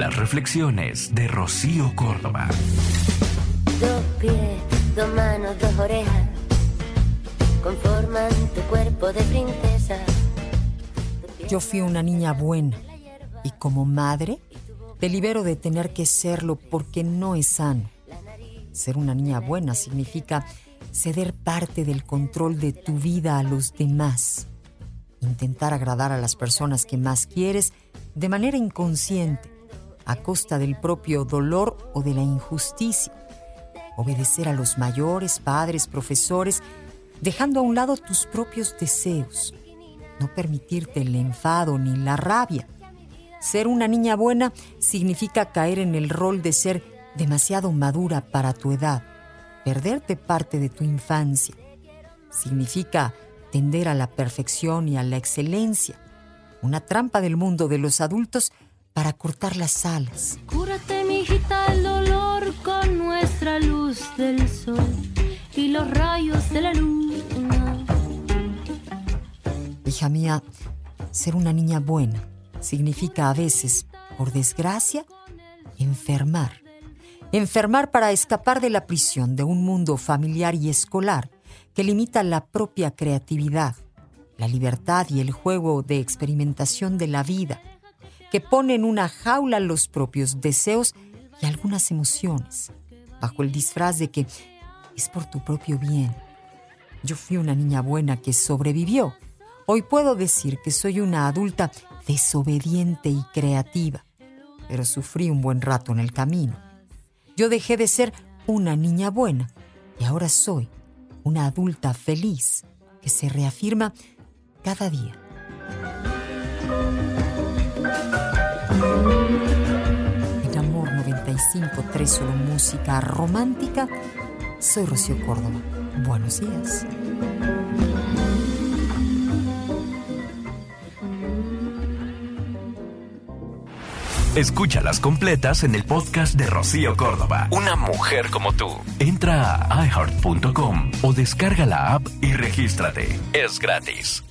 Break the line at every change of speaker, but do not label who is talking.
Las reflexiones de Rocío Córdoba.
Dos pies, dos manos, dos orejas conforman tu cuerpo de princesa.
Yo fui una niña buena y como madre te libero de tener que serlo porque no es sano. Ser una niña buena significa ceder parte del control de tu vida a los demás. Intentar agradar a las personas que más quieres de manera inconsciente, a costa del propio dolor o de la injusticia. Obedecer a los mayores, padres, profesores, dejando a un lado tus propios deseos. No permitirte el enfado ni la rabia. Ser una niña buena significa caer en el rol de ser demasiado madura para tu edad, perderte parte de tu infancia. Significa tender a la perfección y a la excelencia, una trampa del mundo de los adultos para cortar las alas.
Cúrate, mijita, el dolor con nuestra luz del sol y los rayos de la luna.
Hija mía, ser una niña buena significa a veces, por desgracia, enfermar. Enfermar para escapar de la prisión de un mundo familiar y escolar que limita la propia creatividad, la libertad y el juego de experimentación de la vida, que pone en una jaula los propios deseos y algunas emociones, bajo el disfraz de que es por tu propio bien. Yo fui una niña buena que sobrevivió. Hoy puedo decir que soy una adulta desobediente y creativa, pero sufrí un buen rato en el camino. Yo dejé de ser una niña buena y ahora soy una adulta feliz que se reafirma cada día. En Amor 95.3 solo música romántica, soy Rocío Córdoba. Buenos días.
Escúchalas completas en el podcast de Rocío Córdoba. Una mujer como tú. Entra a iHeart.com o descarga la app y regístrate. Es gratis.